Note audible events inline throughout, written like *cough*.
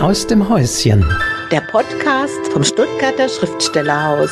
Aus dem Häuschen. Der Podcast vom Stuttgarter Schriftstellerhaus.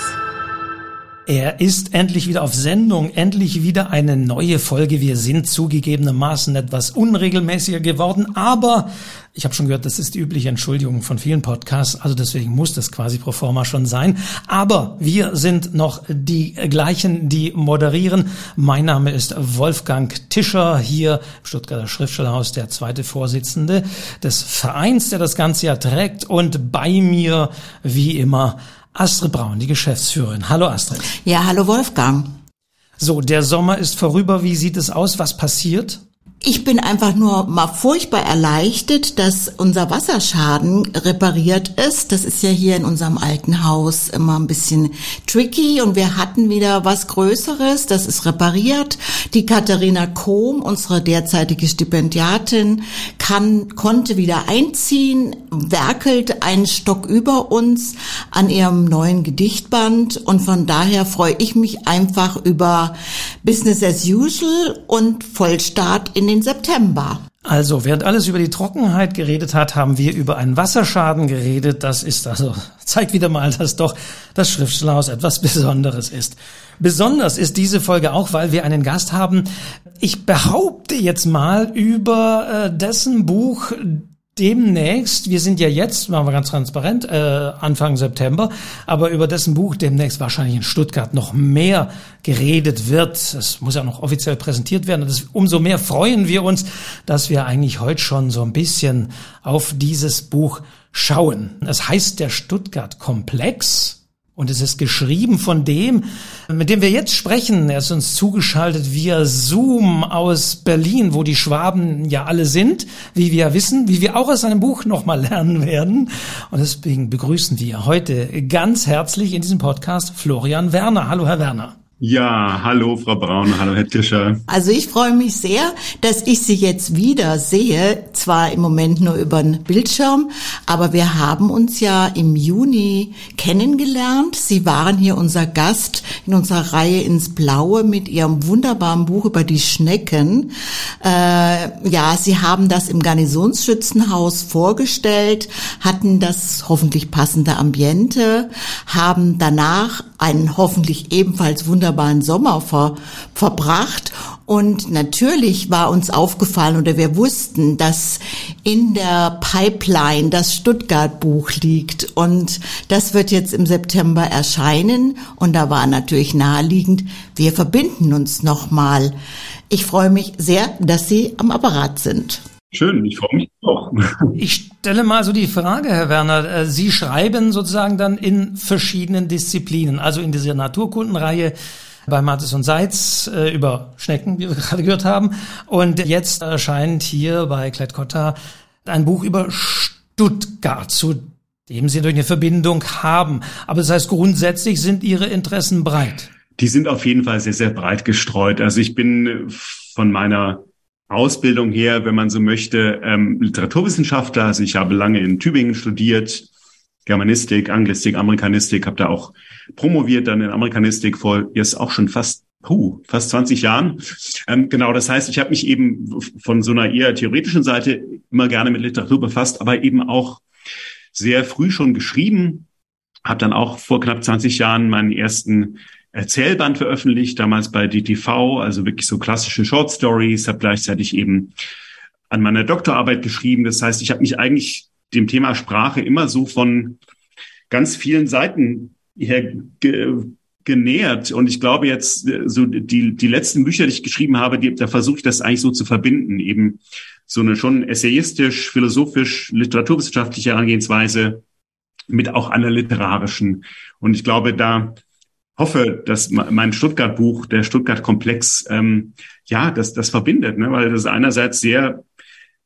Er ist endlich wieder auf Sendung, endlich wieder eine neue Folge. Wir sind zugegebenermaßen etwas unregelmäßiger geworden, aber ich habe schon gehört, das ist die übliche Entschuldigung von vielen Podcasts, also deswegen muss das quasi pro forma schon sein. Aber wir sind noch die gleichen, die moderieren. Mein Name ist Wolfgang Tischer, hier im Stuttgarter Schriftstellerhaus, der zweite Vorsitzende des Vereins, der das ganze Jahr trägt und bei mir, wie immer, Astrid Braun, die Geschäftsführerin. Hallo Astrid. Ja, hallo Wolfgang. So, der Sommer ist vorüber. Wie sieht es aus? Was passiert? Ich bin einfach nur mal furchtbar erleichtert, dass unser Wasserschaden repariert ist. Das ist ja hier in unserem alten Haus immer ein bisschen tricky und wir hatten wieder was Größeres. Das ist repariert. Die Katharina Kohm, unsere derzeitige Stipendiatin, kann, konnte wieder einziehen, werkelt einen Stock über uns an ihrem neuen Gedichtband und von daher freue ich mich einfach über Business as usual und Vollstart in den den September. Also, während alles über die Trockenheit geredet hat, haben wir über einen Wasserschaden geredet. Das ist also, *laughs* zeigt wieder mal, dass doch das Schriftstellerhaus etwas Besonderes ist. Besonders ist diese Folge auch, weil wir einen Gast haben. Ich behaupte jetzt mal über äh, dessen Buch demnächst, wir sind ja jetzt, machen wir ganz transparent, äh, Anfang September, aber über dessen Buch demnächst wahrscheinlich in Stuttgart noch mehr geredet wird. Es muss ja noch offiziell präsentiert werden. Und das, umso mehr freuen wir uns, dass wir eigentlich heute schon so ein bisschen auf dieses Buch schauen. Es heißt der Stuttgart Komplex und es ist geschrieben von dem, mit dem wir jetzt sprechen. Er ist uns zugeschaltet via Zoom aus Berlin, wo die Schwaben ja alle sind, wie wir wissen, wie wir auch aus seinem Buch nochmal lernen werden. Und deswegen begrüßen wir heute ganz herzlich in diesem Podcast Florian Werner. Hallo, Herr Werner. Ja, hallo Frau Braun, hallo Herr Tischer. Also ich freue mich sehr, dass ich Sie jetzt wieder sehe, zwar im Moment nur über den Bildschirm, aber wir haben uns ja im Juni kennengelernt. Sie waren hier unser Gast in unserer Reihe ins Blaue mit Ihrem wunderbaren Buch über die Schnecken. Äh, ja, Sie haben das im Garnisonsschützenhaus vorgestellt, hatten das hoffentlich passende Ambiente, haben danach einen hoffentlich ebenfalls wunderbaren Sommer ver, verbracht. Und natürlich war uns aufgefallen oder wir wussten, dass in der Pipeline das Stuttgart-Buch liegt. Und das wird jetzt im September erscheinen. Und da war natürlich naheliegend, wir verbinden uns nochmal. Ich freue mich sehr, dass Sie am Apparat sind. Schön, ich freue mich auch. *laughs* Ich stelle mal so die Frage, Herr Werner. Äh, Sie schreiben sozusagen dann in verschiedenen Disziplinen, also in dieser Naturkundenreihe bei Mattes und Seitz äh, über Schnecken, wie wir *laughs* gerade gehört haben. Und jetzt erscheint hier bei Klett-Cotta ein Buch über Stuttgart, zu dem Sie durch eine Verbindung haben. Aber das heißt, grundsätzlich sind Ihre Interessen breit. Die sind auf jeden Fall sehr, sehr breit gestreut. Also ich bin von meiner Ausbildung her, wenn man so möchte, ähm, Literaturwissenschaftler. Also ich habe lange in Tübingen studiert, Germanistik, Anglistik, Amerikanistik, habe da auch promoviert dann in Amerikanistik vor jetzt auch schon fast puh, fast 20 Jahren. Ähm, genau, das heißt, ich habe mich eben von so einer eher theoretischen Seite immer gerne mit Literatur befasst, aber eben auch sehr früh schon geschrieben. Habe dann auch vor knapp 20 Jahren meinen ersten Erzählband veröffentlicht, damals bei DTV, also wirklich so klassische Short Stories, habe gleichzeitig eben an meiner Doktorarbeit geschrieben. Das heißt, ich habe mich eigentlich dem Thema Sprache immer so von ganz vielen Seiten her ge genähert. Und ich glaube jetzt, so die, die letzten Bücher, die ich geschrieben habe, die, da versuche ich das eigentlich so zu verbinden. Eben so eine schon essayistisch, philosophisch, literaturwissenschaftliche Herangehensweise mit auch einer literarischen. Und ich glaube, da hoffe, dass mein Stuttgart-Buch, der Stuttgart-Komplex, ähm, ja, das, das verbindet, ne? weil das einerseits sehr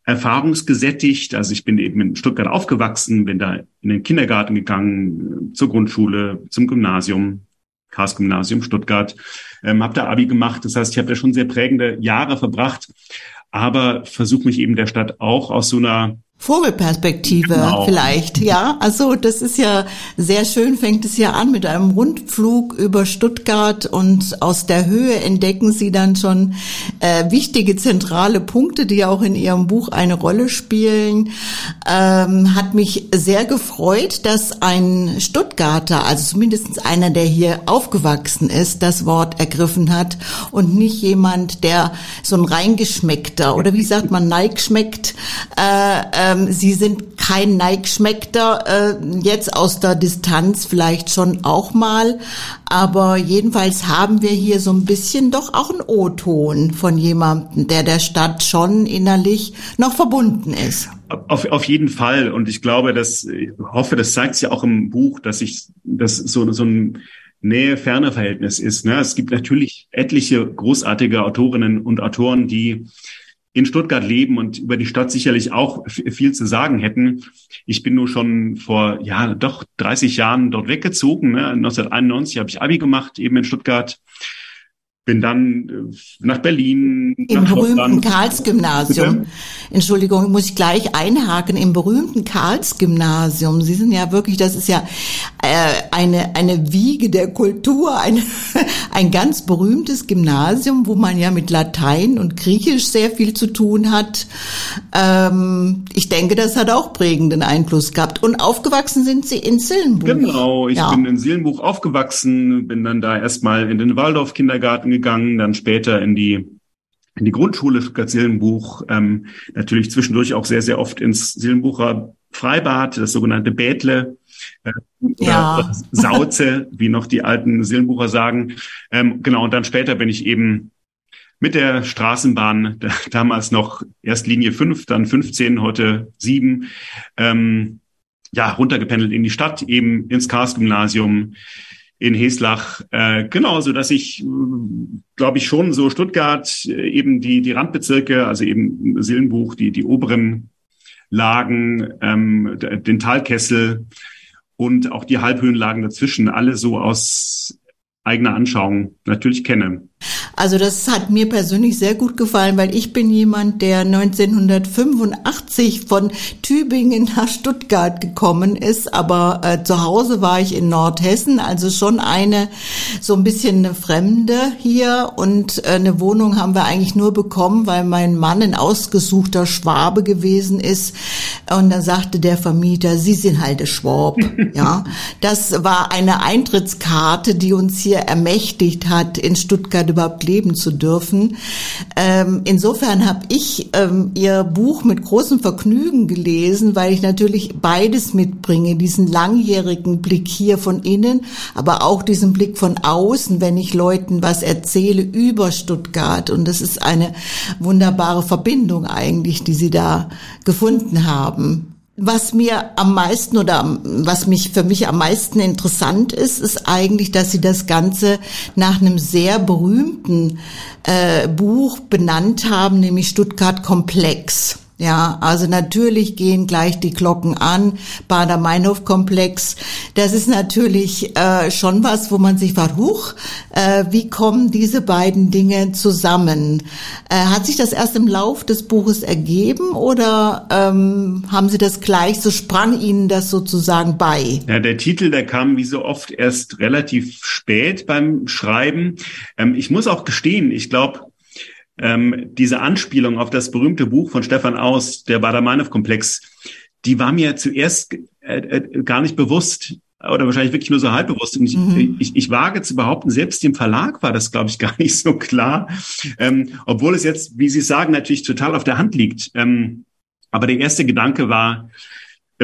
erfahrungsgesättigt, also ich bin eben in Stuttgart aufgewachsen, bin da in den Kindergarten gegangen, zur Grundschule, zum Gymnasium, Karls-Gymnasium Stuttgart, ähm, habe da Abi gemacht, das heißt, ich habe da schon sehr prägende Jahre verbracht, aber versuche mich eben der Stadt auch aus so einer Vogelperspektive genau. vielleicht, ja. Also das ist ja sehr schön, fängt es ja an mit einem Rundflug über Stuttgart und aus der Höhe entdecken Sie dann schon äh, wichtige zentrale Punkte, die auch in Ihrem Buch eine Rolle spielen. Ähm, hat mich sehr gefreut, dass ein Stuttgarter, also zumindest einer, der hier aufgewachsen ist, das Wort ergriffen hat und nicht jemand, der so ein reingeschmeckter oder wie sagt man, neigschmeckt, äh, ähm, Sie sind kein Neigschmeckter, äh, jetzt aus der Distanz vielleicht schon auch mal, aber jedenfalls haben wir hier so ein bisschen doch auch einen O-Ton von jemandem, der der Stadt schon innerlich noch verbunden ist. Auf, auf jeden Fall. Und ich glaube, dass, hoffe, das zeigt sich ja auch im Buch, dass ich, dass so, so ein Nähe-Ferne-Verhältnis ist. Ne? Es gibt natürlich etliche großartige Autorinnen und Autoren, die in Stuttgart leben und über die Stadt sicherlich auch viel zu sagen hätten. Ich bin nur schon vor, ja, doch 30 Jahren dort weggezogen. Ne? 1991 habe ich Abi gemacht, eben in Stuttgart bin dann äh, nach Berlin. Im nach berühmten Karls-Gymnasium. Entschuldigung, muss ich gleich einhaken. Im berühmten Karls-Gymnasium. Sie sind ja wirklich, das ist ja äh, eine, eine Wiege der Kultur, ein, *laughs* ein ganz berühmtes Gymnasium, wo man ja mit Latein und Griechisch sehr viel zu tun hat. Ähm, ich denke, das hat auch prägenden Einfluss gehabt. Und aufgewachsen sind Sie in Sillenbuch. Genau, ich ja. bin in Sillenbuch aufgewachsen, bin dann da erstmal in den Waldorf-Kindergarten gegangen, dann später in die in die Grundschule Stuttgart-Sillenbuch, ähm, natürlich zwischendurch auch sehr, sehr oft ins Sillenbucher Freibad, das sogenannte Bädle, äh, ja. Sauze, wie noch die alten Sillenbucher sagen. Ähm, genau, und dann später bin ich eben mit der Straßenbahn, damals noch erst Linie 5, dann 15, heute 7, ähm, ja, runtergependelt in die Stadt, eben ins Kars-Gymnasium, in Heslach, äh, genau, so dass ich, glaube ich, schon so Stuttgart, äh, eben die, die Randbezirke, also eben Sillenbuch, die, die oberen Lagen, ähm, den Talkessel und auch die Halbhöhenlagen dazwischen, alle so aus eigener Anschauung natürlich kenne. Also das hat mir persönlich sehr gut gefallen, weil ich bin jemand, der 1985 von Tübingen nach Stuttgart gekommen ist, aber äh, zu Hause war ich in Nordhessen, also schon eine so ein bisschen eine Fremde hier. Und äh, eine Wohnung haben wir eigentlich nur bekommen, weil mein Mann ein ausgesuchter Schwabe gewesen ist. Und dann sagte der Vermieter, Sie sind halt der Schwab, *laughs* ja. Das war eine Eintrittskarte, die uns hier ermächtigt hat, in Stuttgart überhaupt leben zu dürfen. Ähm, insofern habe ich ähm, Ihr Buch mit großem Vergnügen gelesen, weil ich natürlich beides mitbringe, diesen langjährigen Blick hier von innen, aber auch diesen Blick von außen, wenn ich Leuten was erzähle über Stuttgart. Und das ist eine wunderbare Verbindung eigentlich, die Sie da gefunden haben. Was mir am meisten oder was mich für mich am meisten interessant ist, ist eigentlich, dass sie das Ganze nach einem sehr berühmten äh, Buch benannt haben, nämlich Stuttgart Komplex. Ja, also natürlich gehen gleich die Glocken an. Bader-Meinhof-Komplex. Das ist natürlich äh, schon was, wo man sich fragt, huch, äh, wie kommen diese beiden Dinge zusammen? Äh, hat sich das erst im Lauf des Buches ergeben oder ähm, haben Sie das gleich, so sprang Ihnen das sozusagen bei? Ja, der Titel, der kam wie so oft erst relativ spät beim Schreiben. Ähm, ich muss auch gestehen, ich glaube, ähm, diese Anspielung auf das berühmte Buch von Stefan Aus, der Bader-Meinhof-Komplex, die war mir zuerst äh, äh, gar nicht bewusst oder wahrscheinlich wirklich nur so halb bewusst. Und ich, mhm. ich, ich wage zu behaupten, selbst dem Verlag war das, glaube ich, *laughs* gar nicht so klar, ähm, obwohl es jetzt, wie Sie sagen, natürlich total auf der Hand liegt. Ähm, aber der erste Gedanke war,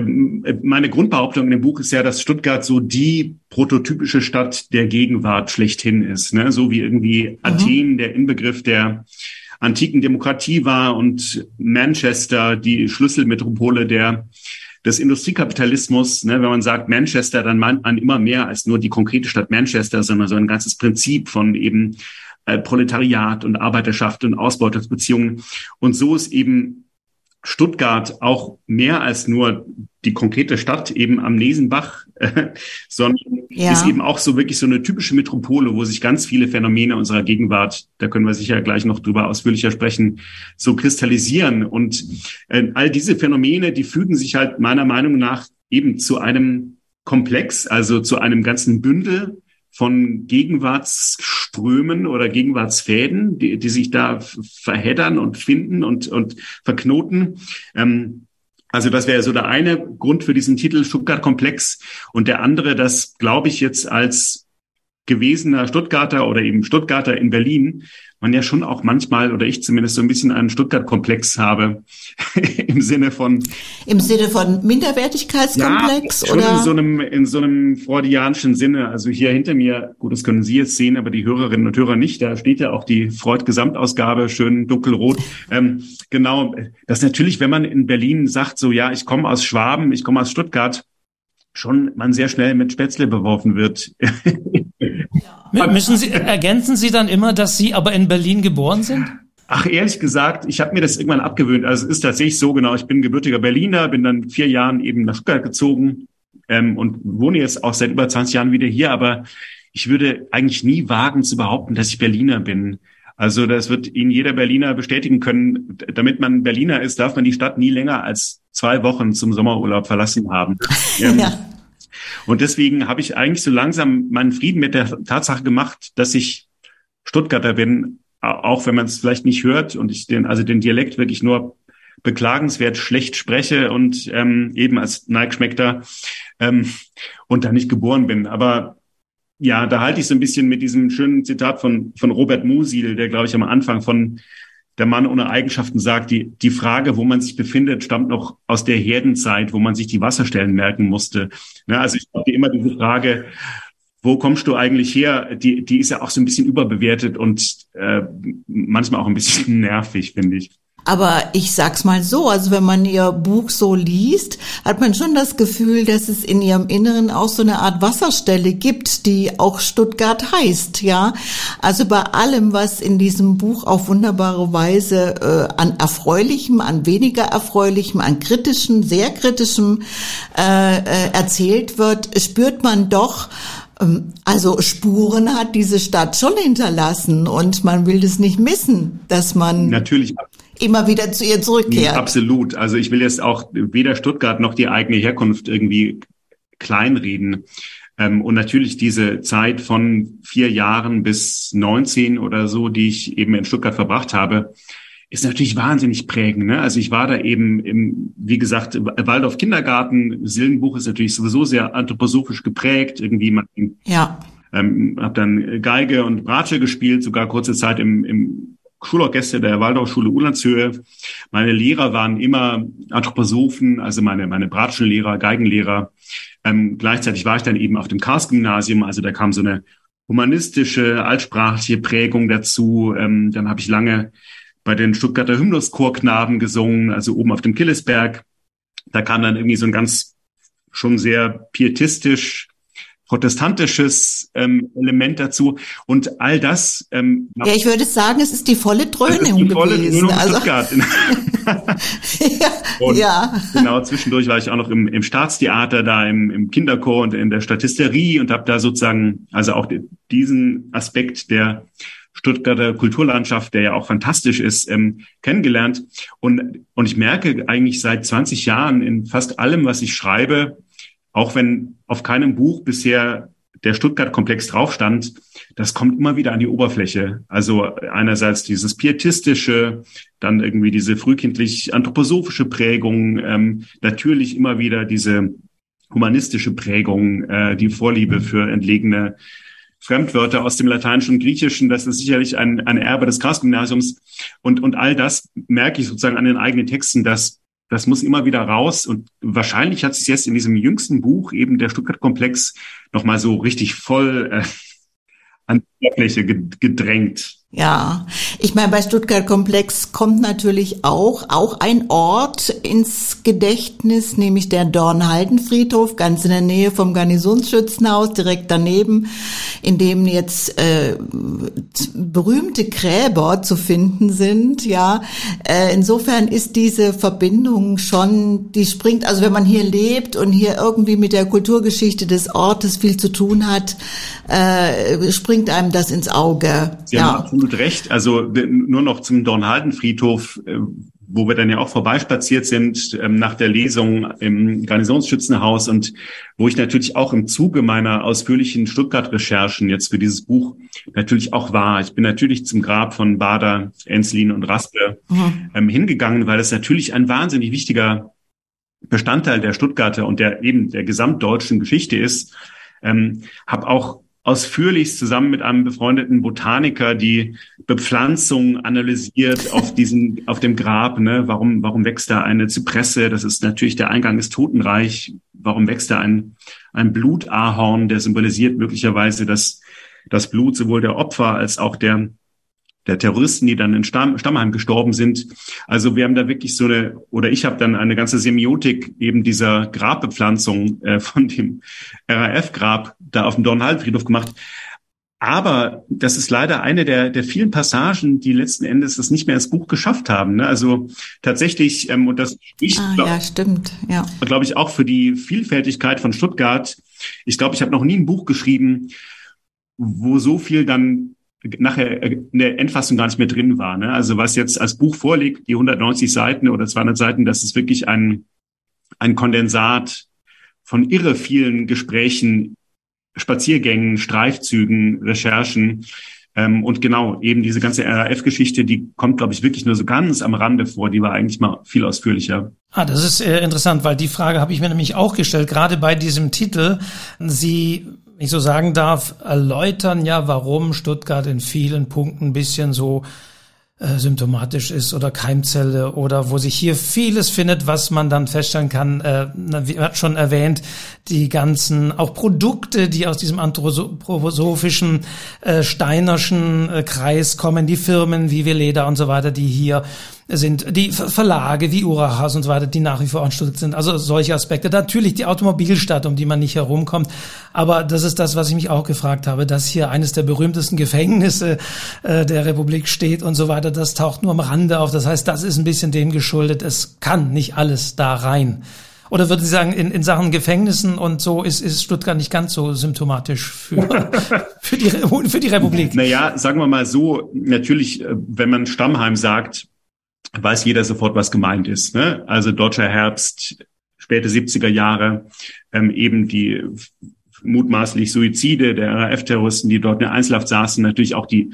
meine Grundbehauptung in dem Buch ist ja, dass Stuttgart so die prototypische Stadt der Gegenwart schlechthin ist. Ne? So wie irgendwie mhm. Athen der Inbegriff der antiken Demokratie war und Manchester die Schlüsselmetropole der des Industriekapitalismus. Ne? Wenn man sagt Manchester, dann meint man immer mehr als nur die konkrete Stadt Manchester, sondern so ein ganzes Prinzip von eben äh, Proletariat und Arbeiterschaft und Ausbeutungsbeziehungen. Und so ist eben Stuttgart auch mehr als nur die konkrete Stadt eben am Nesenbach, äh, *laughs* sondern ja. ist eben auch so wirklich so eine typische Metropole, wo sich ganz viele Phänomene unserer Gegenwart, da können wir sicher gleich noch drüber ausführlicher sprechen, so kristallisieren. Und äh, all diese Phänomene, die fügen sich halt meiner Meinung nach eben zu einem Komplex, also zu einem ganzen Bündel von Gegenwartsströmen oder Gegenwartsfäden, die, die sich da verheddern und finden und, und verknoten. Ähm, also das wäre so der eine Grund für diesen Titel Stuttgart-Komplex. Und der andere, das glaube ich jetzt als gewesener Stuttgarter oder eben Stuttgarter in Berlin man ja schon auch manchmal, oder ich zumindest so ein bisschen einen Stuttgart-Komplex habe, *laughs* im Sinne von... Im Sinne von Minderwertigkeitskomplex? Ja, schon oder? in so einem, in so einem freudianischen Sinne. Also hier hinter mir, gut, das können Sie jetzt sehen, aber die Hörerinnen und Hörer nicht, da steht ja auch die Freud-Gesamtausgabe, schön dunkelrot. Ähm, genau, das natürlich, wenn man in Berlin sagt, so, ja, ich komme aus Schwaben, ich komme aus Stuttgart, schon man sehr schnell mit Spätzle beworfen wird. *laughs* Müssen Sie, ergänzen Sie dann immer, dass Sie aber in Berlin geboren sind? Ach, ehrlich gesagt, ich habe mir das irgendwann abgewöhnt. Also es ist tatsächlich so genau. Ich bin gebürtiger Berliner, bin dann vier Jahren eben nach Stuttgart gezogen ähm, und wohne jetzt auch seit über 20 Jahren wieder hier. Aber ich würde eigentlich nie wagen zu behaupten, dass ich Berliner bin. Also das wird Ihnen jeder Berliner bestätigen können. Damit man Berliner ist, darf man die Stadt nie länger als zwei Wochen zum Sommerurlaub verlassen haben. *laughs* Ähm, ja. Und deswegen habe ich eigentlich so langsam meinen Frieden mit der Tatsache gemacht, dass ich Stuttgarter bin, auch wenn man es vielleicht nicht hört und ich den, also den Dialekt wirklich nur beklagenswert schlecht spreche und ähm, eben als Neigschmeckter ähm, und da nicht geboren bin. Aber ja, da halte ich so ein bisschen mit diesem schönen Zitat von, von Robert Musil, der, glaube ich, am Anfang von der Mann ohne Eigenschaften sagt, die, die Frage, wo man sich befindet, stammt noch aus der Herdenzeit, wo man sich die Wasserstellen merken musste. Ja, also ich glaube immer diese Frage, wo kommst du eigentlich her, die, die ist ja auch so ein bisschen überbewertet und äh, manchmal auch ein bisschen *laughs* nervig, finde ich. Aber ich sag's mal so, also wenn man ihr Buch so liest, hat man schon das Gefühl, dass es in ihrem Inneren auch so eine Art Wasserstelle gibt, die auch Stuttgart heißt, ja. Also bei allem, was in diesem Buch auf wunderbare Weise äh, an erfreulichem, an weniger erfreulichem, an kritischem, sehr kritischem äh, äh, erzählt wird, spürt man doch, ähm, also Spuren hat diese Stadt schon hinterlassen und man will das nicht missen, dass man natürlich immer wieder zu ihr zurückkehrt. Absolut. Also ich will jetzt auch weder Stuttgart noch die eigene Herkunft irgendwie kleinreden. Ähm, und natürlich diese Zeit von vier Jahren bis 19 oder so, die ich eben in Stuttgart verbracht habe, ist natürlich wahnsinnig prägend. Ne? Also ich war da eben im, wie gesagt, Waldorf Kindergarten. Sillenbuch ist natürlich sowieso sehr anthroposophisch geprägt. Irgendwie man, ja. ähm, habe dann Geige und Bratsche gespielt, sogar kurze Zeit im, im Schulorchester der Waldorfschule Ulandshöhe. Meine Lehrer waren immer Anthroposophen, also meine, meine Bratschenlehrer, Geigenlehrer. Ähm, gleichzeitig war ich dann eben auf dem Kars-Gymnasium, also da kam so eine humanistische, altsprachliche Prägung dazu. Ähm, dann habe ich lange bei den Stuttgarter Hymnuschorknaben gesungen, also oben auf dem Killesberg. Da kam dann irgendwie so ein ganz schon sehr pietistisch protestantisches ähm, Element dazu und all das. Ähm, ja, ich würde sagen, es ist die volle Dröhnung die volle gewesen. Dröhnung also. *laughs* ja, ja, Genau, zwischendurch war ich auch noch im, im Staatstheater, da im, im Kinderchor und in der Statisterie und habe da sozusagen also auch diesen Aspekt der Stuttgarter Kulturlandschaft, der ja auch fantastisch ist, ähm, kennengelernt. Und, und ich merke eigentlich seit 20 Jahren in fast allem, was ich schreibe, auch wenn auf keinem Buch bisher der Stuttgart-Komplex drauf stand, das kommt immer wieder an die Oberfläche. Also einerseits dieses pietistische, dann irgendwie diese frühkindlich anthroposophische Prägung, ähm, natürlich immer wieder diese humanistische Prägung, äh, die Vorliebe für entlegene Fremdwörter aus dem Lateinischen und Griechischen. Das ist sicherlich ein, ein Erbe des Karls-Gymnasiums. Und, und all das merke ich sozusagen an den eigenen Texten, dass das muss immer wieder raus. Und wahrscheinlich hat sich jetzt in diesem jüngsten Buch eben der Stuttgart-Komplex nochmal so richtig voll äh, an die Fläche gedrängt. Ja, ich meine, bei Stuttgart Komplex kommt natürlich auch, auch ein Ort ins Gedächtnis, nämlich der Dornhaldenfriedhof, ganz in der Nähe vom Garnisonsschützenhaus, direkt daneben, in dem jetzt äh, berühmte Gräber zu finden sind. Ja, äh, insofern ist diese Verbindung schon, die springt, also wenn man hier lebt und hier irgendwie mit der Kulturgeschichte des Ortes viel zu tun hat, äh, springt einem das ins Auge. Sie ja absolut recht. Also nur noch zum Dornhaldenfriedhof, äh, wo wir dann ja auch vorbeispaziert sind ähm, nach der Lesung im Garnisonsschützenhaus und wo ich natürlich auch im Zuge meiner ausführlichen Stuttgart-Recherchen jetzt für dieses Buch natürlich auch war. Ich bin natürlich zum Grab von Bader, Enslin und Raspe mhm. ähm, hingegangen, weil es natürlich ein wahnsinnig wichtiger Bestandteil der Stuttgarter und der eben der gesamtdeutschen Geschichte ist. Ähm, habe auch ausführlich zusammen mit einem befreundeten Botaniker die Bepflanzung analysiert auf diesem, auf dem Grab. Ne? Warum, warum wächst da eine Zypresse? Das ist natürlich der Eingang des Totenreich. Warum wächst da ein, ein Blutahorn, der symbolisiert möglicherweise das, das Blut sowohl der Opfer als auch der der Terroristen, die dann in Stamm, Stammheim gestorben sind. Also wir haben da wirklich so eine, oder ich habe dann eine ganze Semiotik eben dieser Grabbepflanzung äh, von dem RAF-Grab da auf dem Dornhaldenfriedhof gemacht. Aber das ist leider eine der, der vielen Passagen, die letzten Endes das nicht mehr ins Buch geschafft haben. Ne? Also tatsächlich, ähm, und das spricht, ah, glaub, ja, stimmt, ja. glaube ich, auch für die Vielfältigkeit von Stuttgart. Ich glaube, ich habe noch nie ein Buch geschrieben, wo so viel dann nachher in der Endfassung gar nicht mehr drin war. Ne? Also was jetzt als Buch vorliegt, die 190 Seiten oder 200 Seiten, das ist wirklich ein, ein Kondensat von irre vielen Gesprächen, Spaziergängen, Streifzügen, Recherchen. Ähm, und genau, eben diese ganze RAF-Geschichte, die kommt, glaube ich, wirklich nur so ganz am Rande vor. Die war eigentlich mal viel ausführlicher. Ah, das ist äh, interessant, weil die Frage habe ich mir nämlich auch gestellt, gerade bei diesem Titel. Sie ich so sagen darf, erläutern ja, warum Stuttgart in vielen Punkten ein bisschen so äh, symptomatisch ist oder Keimzelle oder wo sich hier vieles findet, was man dann feststellen kann, äh, wie hat schon erwähnt, die ganzen auch Produkte, die aus diesem anthroposophischen äh, Steinerschen äh, Kreis kommen, die Firmen wie Veleda und so weiter, die hier sind die Verlage wie Urachas und so weiter, die nach wie vor an Stuttgart sind. Also solche Aspekte. Natürlich die Automobilstadt, um die man nicht herumkommt. Aber das ist das, was ich mich auch gefragt habe, dass hier eines der berühmtesten Gefängnisse äh, der Republik steht und so weiter. Das taucht nur am Rande auf. Das heißt, das ist ein bisschen dem geschuldet. Es kann nicht alles da rein. Oder würde Sie sagen, in, in Sachen Gefängnissen und so ist, ist Stuttgart nicht ganz so symptomatisch für, *laughs* für, die, für die Republik? Naja, sagen wir mal so, natürlich, äh, wenn man Stammheim sagt, weiß jeder sofort, was gemeint ist. Ne? Also deutscher Herbst, späte 70er Jahre, ähm, eben die mutmaßlich Suizide der RAF-Terroristen, die dort in Einzelhaft saßen, natürlich auch die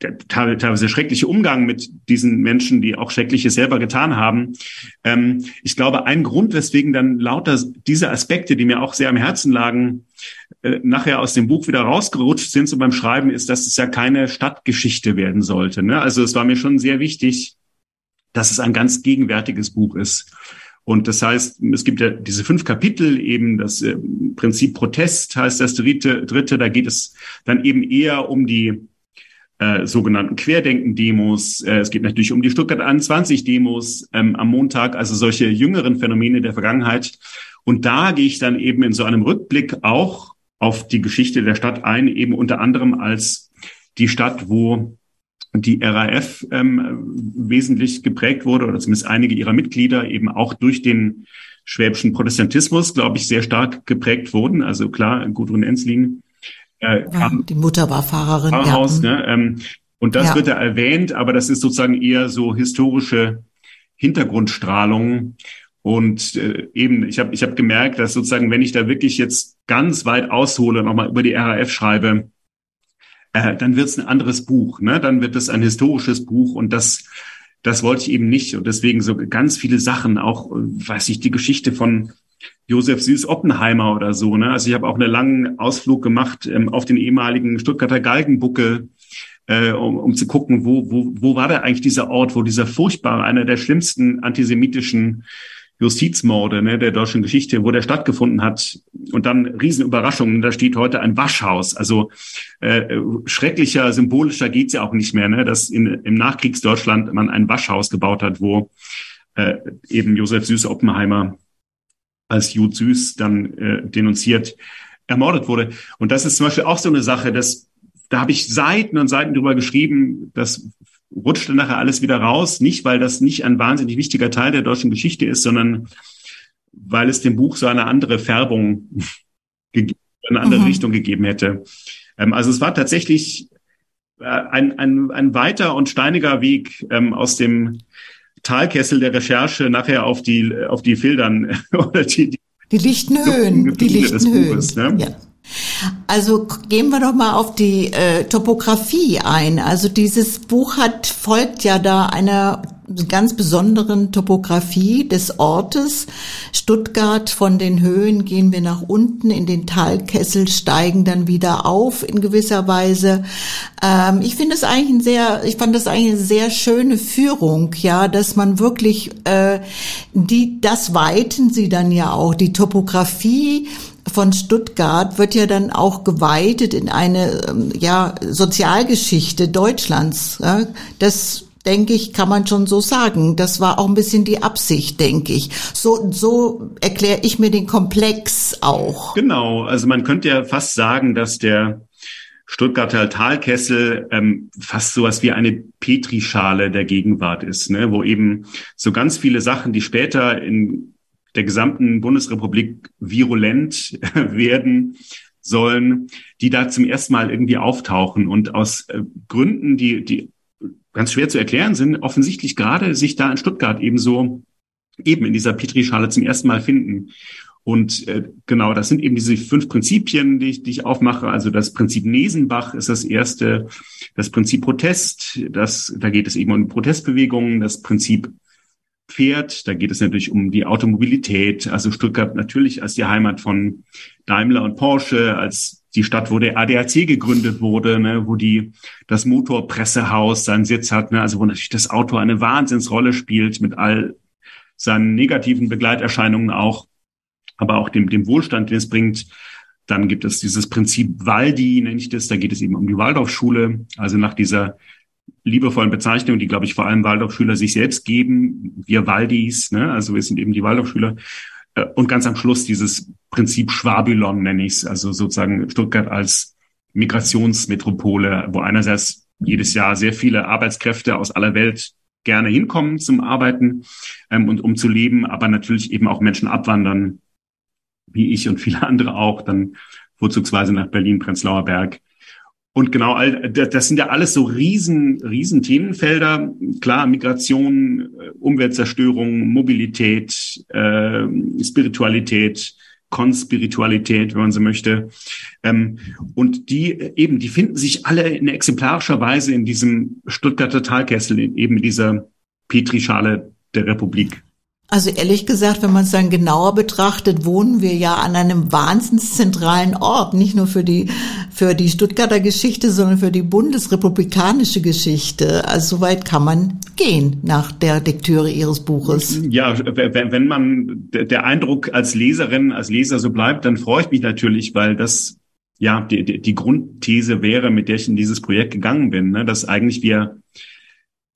der teilweise schreckliche Umgang mit diesen Menschen, die auch Schreckliches selber getan haben. Ähm, ich glaube, ein Grund, weswegen dann lauter diese Aspekte, die mir auch sehr am Herzen lagen, äh, nachher aus dem Buch wieder rausgerutscht sind, so beim Schreiben, ist, dass es ja keine Stadtgeschichte werden sollte. Ne? Also es war mir schon sehr wichtig, dass es ein ganz gegenwärtiges Buch ist. Und das heißt, es gibt ja diese fünf Kapitel, eben das äh, Prinzip Protest heißt das dritte, dritte, da geht es dann eben eher um die äh, sogenannten Querdenken-Demos. Äh, es geht natürlich um die Stuttgart 21-Demos ähm, am Montag, also solche jüngeren Phänomene der Vergangenheit. Und da gehe ich dann eben in so einem Rückblick auch auf die Geschichte der Stadt ein, eben unter anderem als die Stadt, wo die RAF ähm, wesentlich geprägt wurde oder zumindest einige ihrer Mitglieder eben auch durch den schwäbischen Protestantismus, glaube ich, sehr stark geprägt wurden. Also klar, Gudrun Enslin. Äh, ja, die Mutter war Fahrerin. Pfarrhaus, ja. ne, ähm, und das ja. wird da erwähnt, aber das ist sozusagen eher so historische Hintergrundstrahlung. Und äh, eben, ich habe ich hab gemerkt, dass sozusagen, wenn ich da wirklich jetzt ganz weit aushole, nochmal über die RAF schreibe, äh, dann wird es ein anderes Buch, ne? Dann wird es ein historisches Buch und das, das wollte ich eben nicht. Und deswegen so ganz viele Sachen, auch, weiß ich, die Geschichte von Josef Süß Oppenheimer oder so. Ne? Also ich habe auch einen langen Ausflug gemacht ähm, auf den ehemaligen Stuttgarter Galgenbuckel, äh, um, um zu gucken, wo, wo, wo war da eigentlich dieser Ort, wo dieser furchtbare, einer der schlimmsten antisemitischen Justizmorde ne, der deutschen Geschichte, wo der stattgefunden hat. Und dann Riesenüberraschungen, da steht heute ein Waschhaus. Also äh, schrecklicher, symbolischer geht's ja auch nicht mehr, ne, dass in, im Nachkriegsdeutschland man ein Waschhaus gebaut hat, wo äh, eben Josef Süß Oppenheimer als Jude Süß dann äh, denunziert ermordet wurde. Und das ist zum Beispiel auch so eine Sache, dass da habe ich Seiten und Seiten drüber geschrieben, das rutschte nachher alles wieder raus, nicht weil das nicht ein wahnsinnig wichtiger Teil der deutschen Geschichte ist, sondern weil es dem Buch so eine andere Färbung, *laughs* eine andere mhm. Richtung gegeben hätte. Ähm, also es war tatsächlich äh, ein, ein, ein weiter und steiniger Weg ähm, aus dem Talkessel der Recherche nachher auf die auf die Filtern *laughs* oder die, die, die lichten Höhen, die lichten Höhen. ne? ja. Also gehen wir doch mal auf die äh, Topografie ein. Also dieses Buch hat folgt ja da einer ganz besonderen Topografie des Ortes. Stuttgart von den Höhen gehen wir nach unten in den Talkessel, steigen dann wieder auf in gewisser Weise. Ähm, ich finde es eigentlich ein sehr, ich fand das eigentlich eine sehr schöne Führung, ja, dass man wirklich äh, die, das weiten sie dann ja auch die Topografie von Stuttgart wird ja dann auch geweitet in eine ähm, ja, Sozialgeschichte Deutschlands. Das denke ich, kann man schon so sagen. Das war auch ein bisschen die Absicht, denke ich. So, so erkläre ich mir den Komplex auch. Genau, also man könnte ja fast sagen, dass der Stuttgarter Talkessel ähm, fast sowas wie eine Petrischale der Gegenwart ist, ne? wo eben so ganz viele Sachen, die später in der gesamten Bundesrepublik virulent *laughs* werden sollen, die da zum ersten Mal irgendwie auftauchen und aus äh, Gründen, die, die ganz schwer zu erklären sind, offensichtlich gerade sich da in Stuttgart ebenso eben in dieser Petrischale zum ersten Mal finden. Und äh, genau, das sind eben diese fünf Prinzipien, die ich, die ich aufmache. Also das Prinzip Nesenbach ist das erste, das Prinzip Protest, das, da geht es eben um Protestbewegungen, das Prinzip Pferd. Da geht es natürlich um die Automobilität. Also Stuttgart natürlich als die Heimat von Daimler und Porsche, als die Stadt, wo der ADAC gegründet wurde, ne, wo die das Motorpressehaus seinen Sitz hat, ne, also wo natürlich das Auto eine Wahnsinnsrolle spielt mit all seinen negativen Begleiterscheinungen auch, aber auch dem, dem Wohlstand, den es bringt. Dann gibt es dieses Prinzip Waldi, nenne ich das. Da geht es eben um die Waldorfschule. Also nach dieser liebevollen Bezeichnung, die, glaube ich, vor allem Waldorfschüler sich selbst geben. Wir Waldis, ne? also wir sind eben die Waldorfschüler. Äh, und ganz am Schluss dieses Prinzip Schwabylon nenne ich es, also sozusagen Stuttgart als Migrationsmetropole, wo einerseits jedes Jahr sehr viele Arbeitskräfte aus aller Welt gerne hinkommen zum Arbeiten ähm, und um zu leben, aber natürlich eben auch Menschen abwandern, wie ich und viele andere auch, dann vorzugsweise nach Berlin, Prenzlauer Berg und genau, das sind ja alles so riesen, riesen Themenfelder. Klar, Migration, äh, Umweltzerstörung, Mobilität, äh, Spiritualität, Konspiritualität, wenn man so möchte. Ähm, und die eben, die finden sich alle in exemplarischer Weise in diesem Stuttgarter Talkessel, eben in dieser Petrischale der Republik. Also ehrlich gesagt, wenn man es dann genauer betrachtet, wohnen wir ja an einem wahnsinns zentralen Ort, nicht nur für die für die Stuttgarter Geschichte, sondern für die bundesrepublikanische Geschichte. Also soweit kann man gehen nach der Lektüre Ihres Buches. Ja, wenn man der Eindruck als Leserin, als Leser so bleibt, dann freue ich mich natürlich, weil das ja die, die Grundthese wäre, mit der ich in dieses Projekt gegangen bin, ne, dass eigentlich wir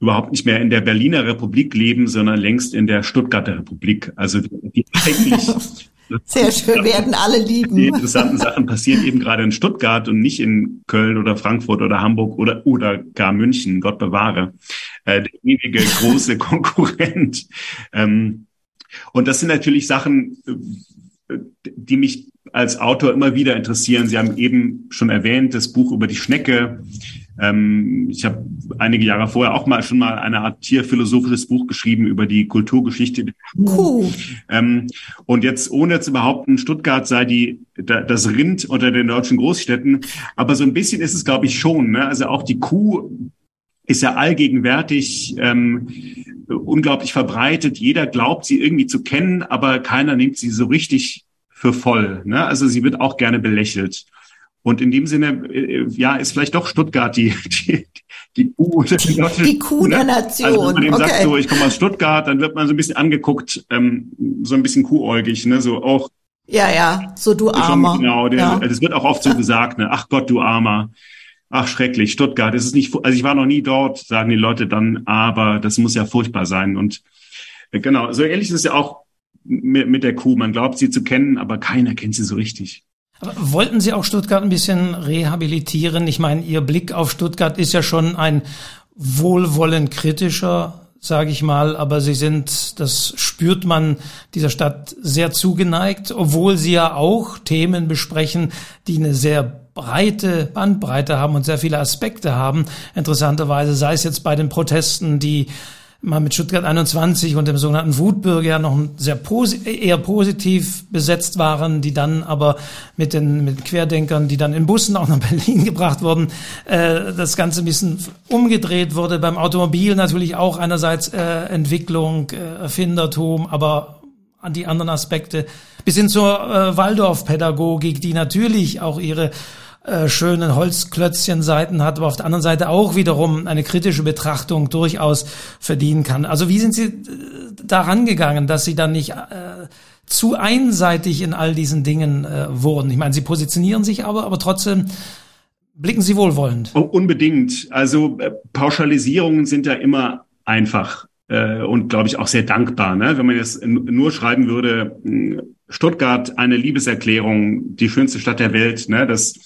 überhaupt nicht mehr in der Berliner Republik leben, sondern längst in der Stuttgarter Republik. Also die eigentlich *laughs* sehr schön werden alle lieben. Die interessanten Sachen passieren eben gerade in Stuttgart und nicht in Köln oder Frankfurt oder Hamburg oder oder gar München. Gott bewahre, äh, der ewige große *laughs* Konkurrent. Ähm, und das sind natürlich Sachen, äh, die mich als Autor immer wieder interessieren. Sie haben eben schon erwähnt, das Buch über die Schnecke. Ähm, ich habe einige Jahre vorher auch mal schon mal eine Art tierphilosophisches Buch geschrieben über die Kulturgeschichte. Cool. Ähm, und jetzt ohne zu behaupten, Stuttgart sei die da, das Rind unter den deutschen Großstädten, aber so ein bisschen ist es, glaube ich, schon. Ne? Also auch die Kuh ist ja allgegenwärtig. Ähm, unglaublich verbreitet. Jeder glaubt, sie irgendwie zu kennen, aber keiner nimmt sie so richtig für voll. Ne? Also sie wird auch gerne belächelt. Und in dem Sinne, äh, ja, ist vielleicht doch Stuttgart die, *laughs* die, die Kuh, die, die Kuh der Nation. Also wenn man eben okay. sagt, so, ich komme aus Stuttgart, dann wird man so ein bisschen angeguckt, ähm, so ein bisschen kuhäugig, ne, so auch. Ja, ja, so du Armer. Genau, der, ja. das wird auch oft so gesagt, ne, ach Gott, du Armer. Ach, schrecklich, Stuttgart, das ist nicht, also ich war noch nie dort, sagen die Leute dann, aber das muss ja furchtbar sein. Und äh, genau, so ähnlich ist es ja auch mit, mit der Kuh. Man glaubt sie zu kennen, aber keiner kennt sie so richtig. Wollten Sie auch Stuttgart ein bisschen rehabilitieren? Ich meine, Ihr Blick auf Stuttgart ist ja schon ein wohlwollend kritischer, sage ich mal, aber Sie sind, das spürt man dieser Stadt sehr zugeneigt, obwohl Sie ja auch Themen besprechen, die eine sehr breite Bandbreite haben und sehr viele Aspekte haben. Interessanterweise sei es jetzt bei den Protesten, die mal mit Stuttgart 21 und dem sogenannten Wutbürger noch sehr posi eher positiv besetzt waren, die dann aber mit den mit Querdenkern, die dann in Bussen auch nach Berlin *laughs* gebracht wurden, äh, das Ganze ein bisschen umgedreht wurde. Beim Automobil natürlich auch einerseits äh, Entwicklung, äh, Erfindertum, aber an die anderen Aspekte bis hin zur äh, Waldorfpädagogik, die natürlich auch ihre äh, schönen Holzklötzchen-Seiten hat, aber auf der anderen Seite auch wiederum eine kritische Betrachtung durchaus verdienen kann. Also wie sind Sie äh, daran gegangen, dass Sie dann nicht äh, zu einseitig in all diesen Dingen äh, wurden? Ich meine, Sie positionieren sich aber, aber trotzdem blicken Sie wohlwollend. Oh, unbedingt. Also äh, Pauschalisierungen sind ja immer einfach äh, und glaube ich auch sehr dankbar. Ne? Wenn man jetzt nur schreiben würde, Stuttgart eine Liebeserklärung, die schönste Stadt der Welt, ne? das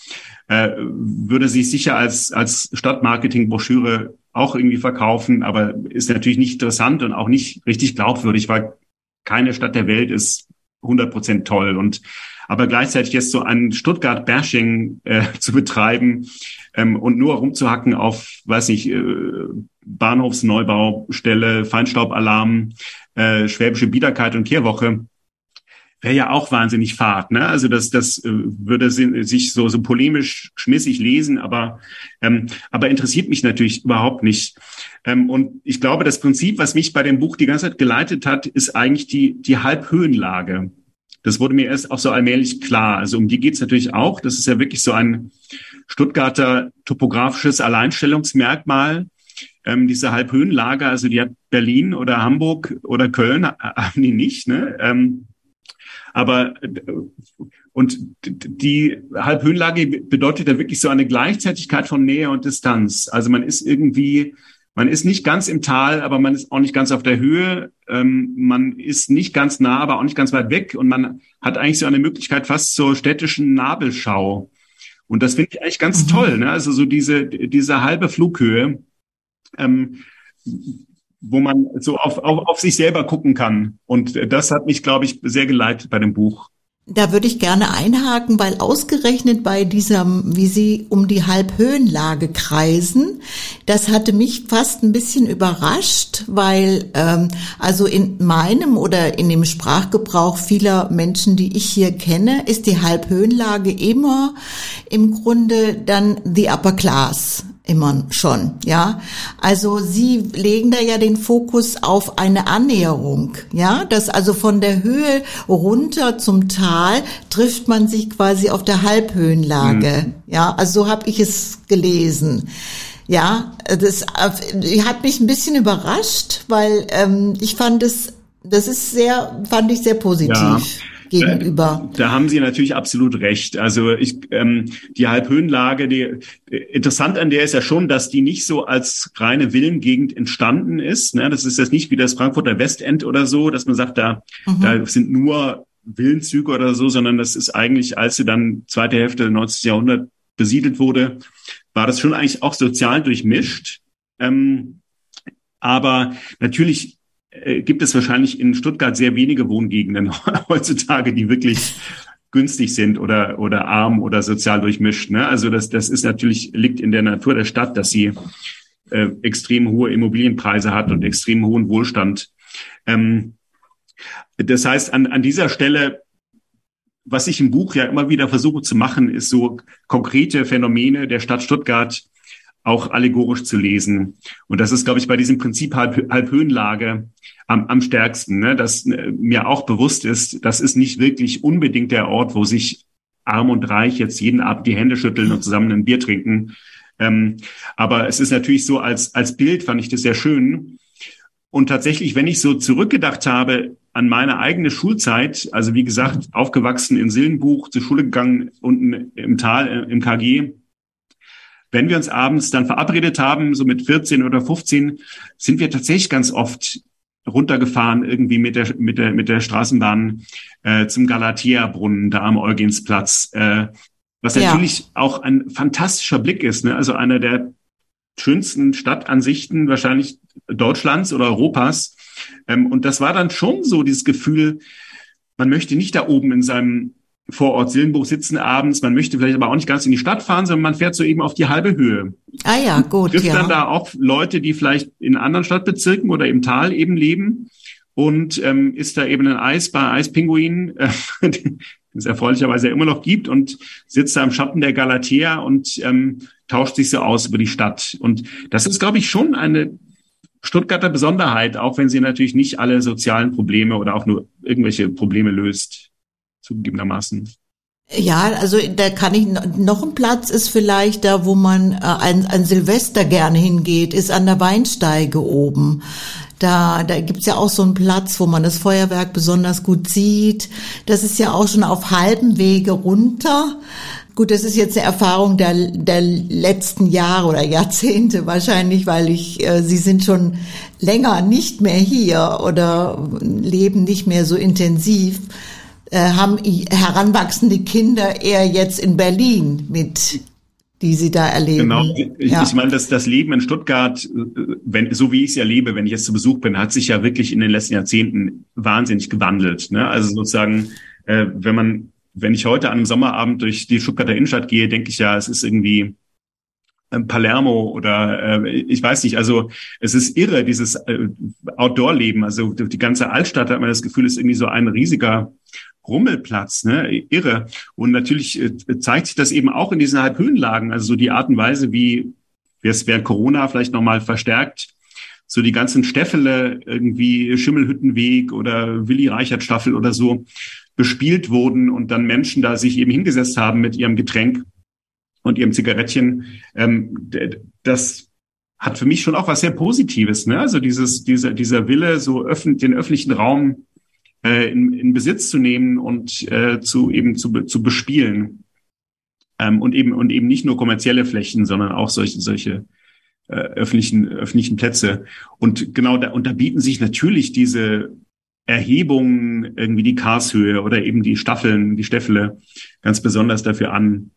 äh, würde sich sicher als, als Stadtmarketing-Broschüre auch irgendwie verkaufen, aber ist natürlich nicht interessant und auch nicht richtig glaubwürdig, weil keine Stadt der Welt ist 100 Prozent toll und aber gleichzeitig jetzt so ein Stuttgart-Bashing äh, *laughs* zu betreiben ähm, und nur rumzuhacken auf, weiß nicht, äh, Bahnhofsneubaustelle, Feinstaubalarm, äh, schwäbische Biederkeit und Kehrwoche, wäre ja auch wahnsinnig fad. Ne? Also das, das äh, würde sich so, so polemisch schmissig lesen, aber, ähm, aber interessiert mich natürlich überhaupt nicht. Ähm, und ich glaube, das Prinzip, was mich bei dem Buch die ganze Zeit geleitet hat, ist eigentlich die, die Halbhöhenlage. Das wurde mir erst auch so allmählich klar. Also um die geht's natürlich auch. Das ist ja wirklich so ein Stuttgarter topografisches Alleinstellungsmerkmal. Ähm, diese Halbhöhenlage, also die hat Berlin oder Hamburg oder Köln, haben die nicht. Ne? Ähm, aber und die Halbhöhenlage bedeutet ja wirklich so eine Gleichzeitigkeit von Nähe und Distanz. Also man ist irgendwie, man ist nicht ganz im Tal, aber man ist auch nicht ganz auf der Höhe. Ähm, man ist nicht ganz nah, aber auch nicht ganz weit weg. Und man hat eigentlich so eine Möglichkeit fast zur städtischen Nabelschau. Und das finde ich eigentlich ganz mhm. toll. Ne? Also so diese, diese halbe Flughöhe. Ähm, wo man so auf, auf, auf sich selber gucken kann. Und das hat mich, glaube ich, sehr geleitet bei dem Buch. Da würde ich gerne einhaken, weil ausgerechnet bei diesem, wie Sie um die Halbhöhenlage kreisen, das hatte mich fast ein bisschen überrascht, weil ähm, also in meinem oder in dem Sprachgebrauch vieler Menschen, die ich hier kenne, ist die Halbhöhenlage immer im Grunde dann the upper class immer schon, ja. Also Sie legen da ja den Fokus auf eine Annäherung, ja, dass also von der Höhe runter zum Tal trifft man sich quasi auf der Halbhöhenlage, mhm. ja. Also so habe ich es gelesen. Ja, das äh, hat mich ein bisschen überrascht, weil ähm, ich fand es, das ist sehr, fand ich sehr positiv. Ja gegenüber. Da haben Sie natürlich absolut recht. Also ich, ähm, die Halbhöhenlage, die interessant an der ist ja schon, dass die nicht so als reine Villengegend entstanden ist. Ne? Das ist jetzt nicht wie das Frankfurter Westend oder so, dass man sagt, da, mhm. da sind nur Villenzüge oder so, sondern das ist eigentlich, als sie dann zweite Hälfte des 19. Jahrhundert besiedelt wurde, war das schon eigentlich auch sozial durchmischt. Ähm, aber natürlich äh, gibt es wahrscheinlich in Stuttgart sehr wenige Wohngegenden *laughs* heutzutage, die wirklich günstig sind oder, oder arm oder sozial durchmischt. Ne? Also das, das ist natürlich, liegt in der Natur der Stadt, dass sie äh, extrem hohe Immobilienpreise hat und extrem hohen Wohlstand. Ähm, das heißt, an, an dieser Stelle, was ich im Buch ja immer wieder versuche zu machen, ist so konkrete Phänomene der Stadt Stuttgart auch allegorisch zu lesen. Und das ist, glaube ich, bei diesem Prinzip Halb Halbhöhenlage am, am stärksten, ne? dass äh, mir auch bewusst ist, das ist nicht wirklich unbedingt der Ort, wo sich arm und reich jetzt jeden Abend die Hände schütteln und zusammen ein Bier trinken. Ähm, aber es ist natürlich so, als, als Bild fand ich das sehr schön. Und tatsächlich, wenn ich so zurückgedacht habe an meine eigene Schulzeit, also wie gesagt, aufgewachsen in Sillenbuch, zur Schule gegangen, unten im Tal, äh, im KG, wenn wir uns abends dann verabredet haben, so mit 14 oder 15, sind wir tatsächlich ganz oft runtergefahren irgendwie mit der mit der mit der Straßenbahn äh, zum Galatea-Brunnen da am Eugensplatz, äh, was ja. natürlich auch ein fantastischer Blick ist, ne? also einer der schönsten Stadtansichten wahrscheinlich Deutschlands oder Europas. Ähm, und das war dann schon so dieses Gefühl, man möchte nicht da oben in seinem vor Ort Sillenbuch sitzen abends. Man möchte vielleicht aber auch nicht ganz in die Stadt fahren, sondern man fährt so eben auf die halbe Höhe. Ah ja, gut. Trifft ja. dann da auch Leute, die vielleicht in anderen Stadtbezirken oder im Tal eben leben und ähm, ist da eben ein Eis bei Eispinguinen, *laughs* äh, den es erfreulicherweise immer noch gibt und sitzt da im Schatten der Galatea und ähm, tauscht sich so aus über die Stadt. Und das ist, glaube ich, schon eine Stuttgarter Besonderheit, auch wenn sie natürlich nicht alle sozialen Probleme oder auch nur irgendwelche Probleme löst zugegebenermaßen. Ja, also da kann ich noch ein Platz ist vielleicht da, wo man äh, ein, ein Silvester gerne hingeht, ist an der Weinsteige oben. Da, da gibt's ja auch so einen Platz, wo man das Feuerwerk besonders gut sieht. Das ist ja auch schon auf halbem Wege runter. Gut, das ist jetzt eine Erfahrung der, der letzten Jahre oder Jahrzehnte wahrscheinlich, weil ich, äh, Sie sind schon länger nicht mehr hier oder leben nicht mehr so intensiv haben heranwachsende Kinder eher jetzt in Berlin mit die sie da erleben. Genau, ich, ja. ich meine, dass das Leben in Stuttgart, äh, wenn, so wie ich es erlebe, wenn ich jetzt zu Besuch bin, hat sich ja wirklich in den letzten Jahrzehnten wahnsinnig gewandelt. Ne? Also sozusagen, äh, wenn man, wenn ich heute an einem Sommerabend durch die Stuttgarter Innenstadt gehe, denke ich ja, es ist irgendwie äh, Palermo oder äh, ich weiß nicht, also es ist irre, dieses äh, Outdoor-Leben, also die ganze Altstadt hat man das Gefühl, ist irgendwie so ein riesiger Rummelplatz, ne? irre. Und natürlich äh, zeigt sich das eben auch in diesen Halbhöhenlagen, also so die Art und Weise, wie wir es während Corona vielleicht nochmal verstärkt, so die ganzen Stäffele, irgendwie Schimmelhüttenweg oder Willi Reichert Staffel oder so, bespielt wurden und dann Menschen da sich eben hingesetzt haben mit ihrem Getränk und ihrem Zigarettchen. Ähm, das hat für mich schon auch was sehr Positives, ne? Also dieses, dieser, dieser Wille, so öffn den öffentlichen Raum äh, in, in Besitz zu nehmen und äh, zu eben zu, zu bespielen. Ähm, und eben und eben nicht nur kommerzielle Flächen, sondern auch solche solche äh, öffentlichen öffentlichen Plätze. Und genau da und da bieten sich natürlich diese Erhebungen, irgendwie die Karshöhe oder eben die Staffeln, die Stäffele ganz besonders dafür an,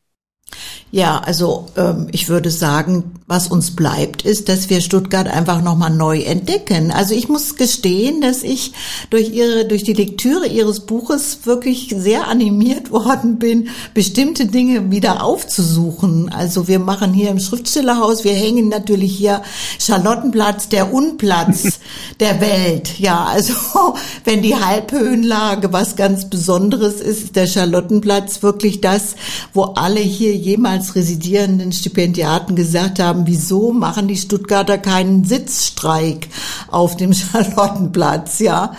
ja, also ähm, ich würde sagen, was uns bleibt, ist, dass wir Stuttgart einfach nochmal neu entdecken. Also ich muss gestehen, dass ich durch ihre, durch die Lektüre ihres Buches wirklich sehr animiert *laughs* worden bin, bestimmte Dinge wieder aufzusuchen. Also wir machen hier im Schriftstellerhaus, wir hängen natürlich hier Charlottenplatz, der Unplatz *laughs* der Welt. Ja, also *laughs* wenn die Halbhöhenlage was ganz Besonderes ist, ist der Charlottenplatz wirklich das, wo alle hier jemals residierenden Stipendiaten gesagt haben, wieso machen die Stuttgarter keinen Sitzstreik auf dem *laughs* Charlottenplatz, ja.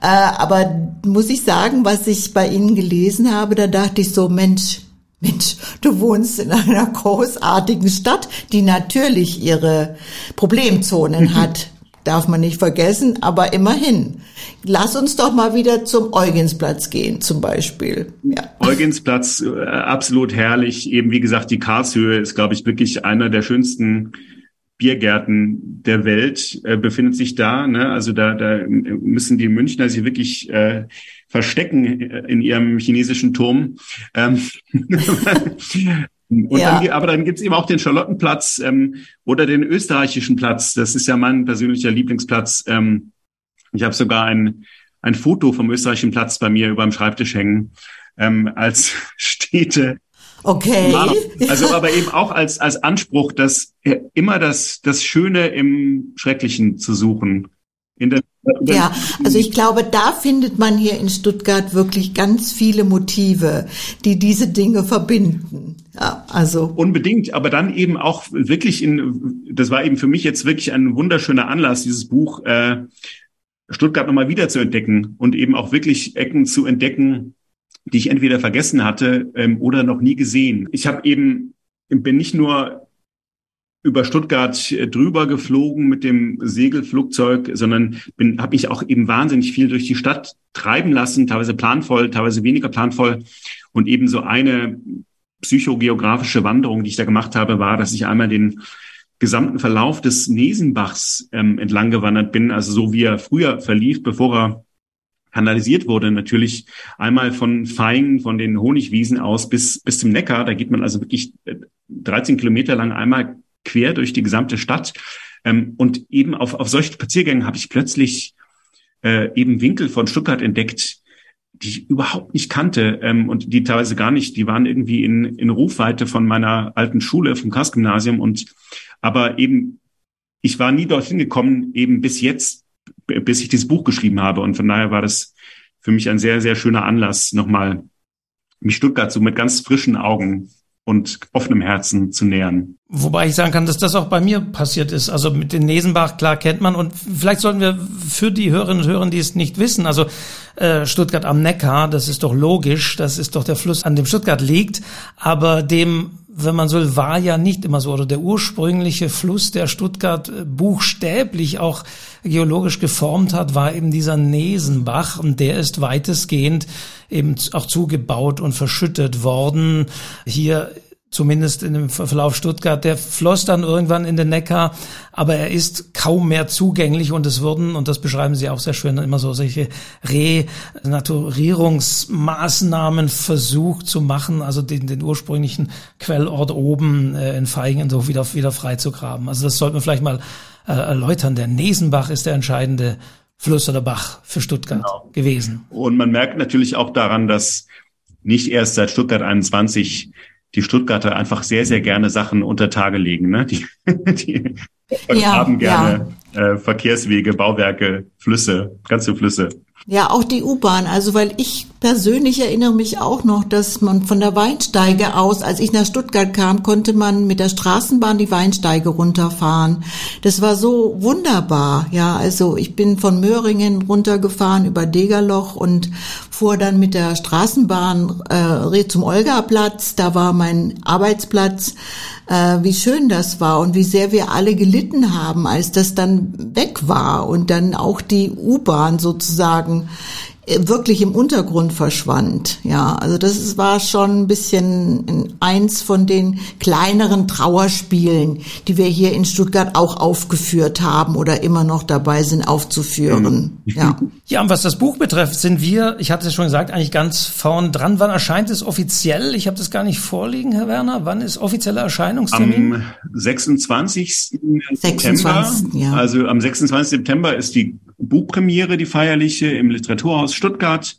Äh, aber muss ich sagen, was ich bei Ihnen gelesen habe, da dachte ich so, Mensch, Mensch, du wohnst in einer *laughs* großartigen Stadt, die natürlich ihre Problemzonen *laughs* hat darf man nicht vergessen, aber immerhin. Lass uns doch mal wieder zum Eugensplatz gehen, zum Beispiel. Ja. Eugensplatz, äh, absolut herrlich. Eben wie gesagt, die Karlshöhe ist, glaube ich, wirklich einer der schönsten Biergärten der Welt, äh, befindet sich da. Ne? Also da, da müssen die Münchner sich wirklich äh, verstecken in ihrem chinesischen Turm. Ähm, *laughs* *laughs* Und ja. dann, aber dann gibt's eben auch den Charlottenplatz ähm, oder den österreichischen Platz. Das ist ja mein persönlicher Lieblingsplatz. Ähm, ich habe sogar ein, ein Foto vom österreichischen Platz bei mir über dem Schreibtisch hängen ähm, als *laughs* Städte. Okay. Also aber eben auch als, als Anspruch, dass immer das, das Schöne im Schrecklichen zu suchen. In der ja, also ich glaube, da findet man hier in Stuttgart wirklich ganz viele Motive, die diese Dinge verbinden. Ja, also unbedingt, aber dann eben auch wirklich in, das war eben für mich jetzt wirklich ein wunderschöner Anlass, dieses Buch äh, Stuttgart nochmal wieder zu entdecken und eben auch wirklich Ecken zu entdecken, die ich entweder vergessen hatte ähm, oder noch nie gesehen. Ich habe eben bin nicht nur über Stuttgart äh, drüber geflogen mit dem Segelflugzeug, sondern bin habe mich auch eben wahnsinnig viel durch die Stadt treiben lassen, teilweise planvoll, teilweise weniger planvoll. Und eben so eine psychogeografische Wanderung, die ich da gemacht habe, war, dass ich einmal den gesamten Verlauf des Nesenbachs ähm, entlang gewandert bin, also so wie er früher verlief, bevor er kanalisiert wurde, natürlich einmal von Feingen, von den Honigwiesen aus bis, bis zum Neckar. Da geht man also wirklich 13 äh, Kilometer lang einmal quer durch die gesamte Stadt. Ähm, und eben auf, auf solchen Spaziergängen habe ich plötzlich äh, eben Winkel von Stuttgart entdeckt, die ich überhaupt nicht kannte ähm, und die teilweise gar nicht, die waren irgendwie in, in Rufweite von meiner alten Schule, vom Karls-Gymnasium und aber eben, ich war nie dorthin gekommen, eben bis jetzt, bis ich dieses Buch geschrieben habe und von daher war das für mich ein sehr, sehr schöner Anlass, nochmal mich Stuttgart so mit ganz frischen Augen und offenem Herzen zu nähern. Wobei ich sagen kann, dass das auch bei mir passiert ist. Also mit den Nesenbach, klar kennt man. Und vielleicht sollten wir für die Hörerinnen und Hörer, die es nicht wissen, also äh, Stuttgart am Neckar, das ist doch logisch, das ist doch der Fluss, an dem Stuttgart liegt. Aber dem, wenn man so will, war ja nicht immer so. Oder der ursprüngliche Fluss, der Stuttgart äh, buchstäblich auch geologisch geformt hat, war eben dieser Nesenbach. Und der ist weitestgehend eben auch zugebaut und verschüttet worden. Hier zumindest in dem Verlauf Stuttgart, der floss dann irgendwann in den Neckar, aber er ist kaum mehr zugänglich und es wurden, und das beschreiben Sie auch sehr schön, immer so solche Renaturierungsmaßnahmen versucht zu machen, also den, den ursprünglichen Quellort oben äh, in Feigen so wieder, wieder frei zu graben. Also das sollten wir vielleicht mal äh, erläutern. Der Nesenbach ist der entscheidende Fluss oder Bach für Stuttgart genau. gewesen. Und man merkt natürlich auch daran, dass nicht erst seit Stuttgart 21 die Stuttgarter einfach sehr, sehr gerne Sachen unter Tage legen. Ne? Die, die ja, haben gerne ja. äh, Verkehrswege, Bauwerke, Flüsse, ganze Flüsse. Ja, auch die U-Bahn. Also, weil ich persönlich erinnere mich auch noch, dass man von der Weinsteige aus, als ich nach Stuttgart kam, konnte man mit der Straßenbahn die Weinsteige runterfahren. Das war so wunderbar. Ja, also ich bin von Möhringen runtergefahren über Degerloch und fuhr dann mit der Straßenbahn äh, zum Olgaplatz. Da war mein Arbeitsplatz äh, wie schön das war und wie sehr wir alle gelitten haben, als das dann weg war und dann auch die U-Bahn sozusagen wirklich im Untergrund verschwand. Ja, also das war schon ein bisschen eins von den kleineren Trauerspielen, die wir hier in Stuttgart auch aufgeführt haben oder immer noch dabei sind aufzuführen. Ja. Ja, und was das Buch betrifft, sind wir, ich hatte es schon gesagt, eigentlich ganz vorn dran. Wann erscheint es offiziell? Ich habe das gar nicht vorliegen, Herr Werner. Wann ist offizieller Erscheinungstermin? Am 26. 26. September. Ja. Also am 26. September ist die Buchpremiere, die feierliche, im Literaturhaus Stuttgart.